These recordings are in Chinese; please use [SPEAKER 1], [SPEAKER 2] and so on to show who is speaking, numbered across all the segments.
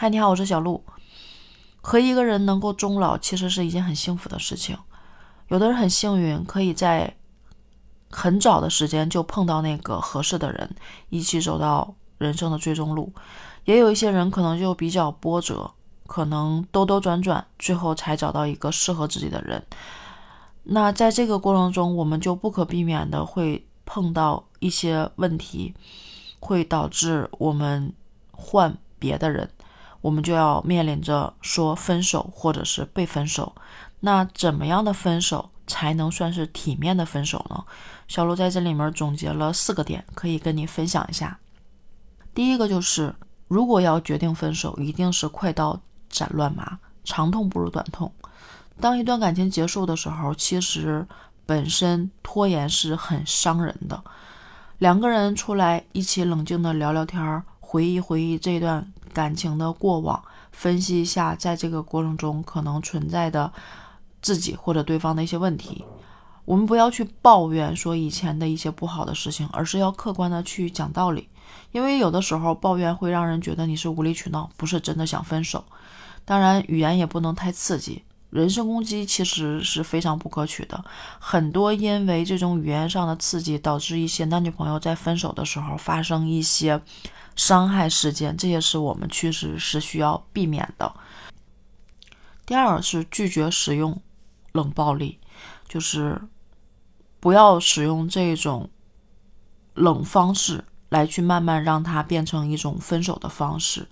[SPEAKER 1] 嗨，你好，我是小鹿。和一个人能够终老，其实是一件很幸福的事情。有的人很幸运，可以在很早的时间就碰到那个合适的人，一起走到人生的最终路。也有一些人可能就比较波折，可能兜兜转转，最后才找到一个适合自己的人。那在这个过程中，我们就不可避免的会碰到一些问题，会导致我们换别的人，我们就要面临着说分手或者是被分手。那怎么样的分手才能算是体面的分手呢？小鹿在这里面总结了四个点，可以跟你分享一下。第一个就是，如果要决定分手，一定是快刀斩乱麻，长痛不如短痛。当一段感情结束的时候，其实本身拖延是很伤人的。两个人出来一起冷静的聊聊天，回忆回忆这段感情的过往，分析一下在这个过程中可能存在的自己或者对方的一些问题。我们不要去抱怨说以前的一些不好的事情，而是要客观的去讲道理。因为有的时候抱怨会让人觉得你是无理取闹，不是真的想分手。当然，语言也不能太刺激。人身攻击其实是非常不可取的，很多因为这种语言上的刺激，导致一些男女朋友在分手的时候发生一些伤害事件，这也是我们确实是需要避免的。第二是拒绝使用冷暴力，就是不要使用这种冷方式来去慢慢让它变成一种分手的方式。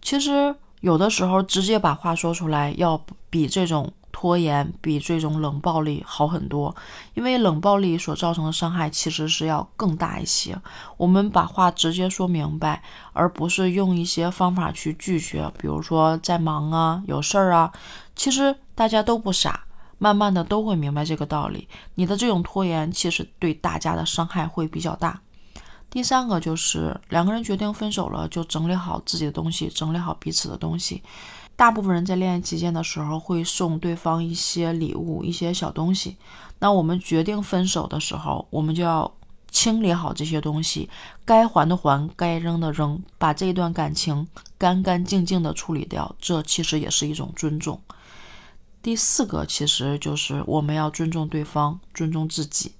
[SPEAKER 1] 其实。有的时候，直接把话说出来，要比这种拖延、比这种冷暴力好很多。因为冷暴力所造成的伤害其实是要更大一些。我们把话直接说明白，而不是用一些方法去拒绝，比如说在忙啊、有事儿啊。其实大家都不傻，慢慢的都会明白这个道理。你的这种拖延，其实对大家的伤害会比较大。第三个就是两个人决定分手了，就整理好自己的东西，整理好彼此的东西。大部分人在恋爱期间的时候会送对方一些礼物、一些小东西。那我们决定分手的时候，我们就要清理好这些东西，该还的还，该扔的扔，把这一段感情干干净净的处理掉。这其实也是一种尊重。第四个其实就是我们要尊重对方，尊重自己。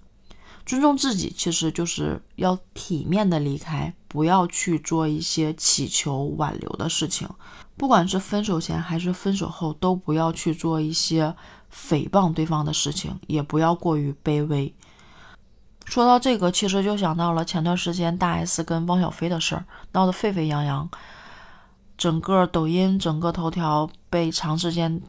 [SPEAKER 1] 尊重自己，其实就是要体面的离开，不要去做一些乞求挽留的事情。不管是分手前还是分手后，都不要去做一些诽谤对方的事情，也不要过于卑微。说到这个，其实就想到了前段时间大 S 跟汪小菲的事儿，闹得沸沸扬扬，整个抖音、整个头条被长时间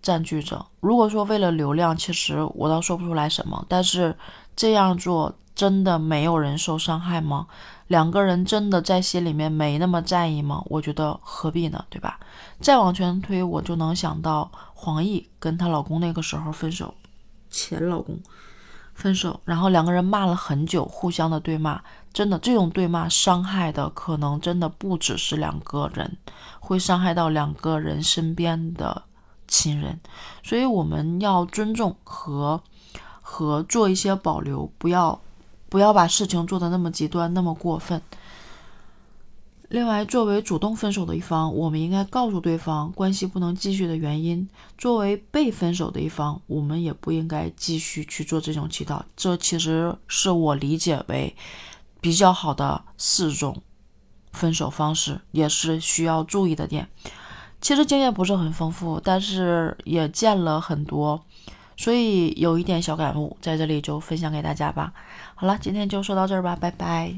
[SPEAKER 1] 占据着。如果说为了流量，其实我倒说不出来什么，但是。这样做真的没有人受伤害吗？两个人真的在心里面没那么在意吗？我觉得何必呢，对吧？再往前推，我就能想到黄奕跟她老公那个时候分手，前老公分手，然后两个人骂了很久，互相的对骂，真的这种对骂伤害的可能真的不只是两个人，会伤害到两个人身边的亲人，所以我们要尊重和。和做一些保留，不要不要把事情做的那么极端，那么过分。另外，作为主动分手的一方，我们应该告诉对方关系不能继续的原因；作为被分手的一方，我们也不应该继续去做这种祈祷。这其实是我理解为比较好的四种分手方式，也是需要注意的点。其实经验不是很丰富，但是也见了很多。所以有一点小感悟，在这里就分享给大家吧。好了，今天就说到这儿吧，拜拜。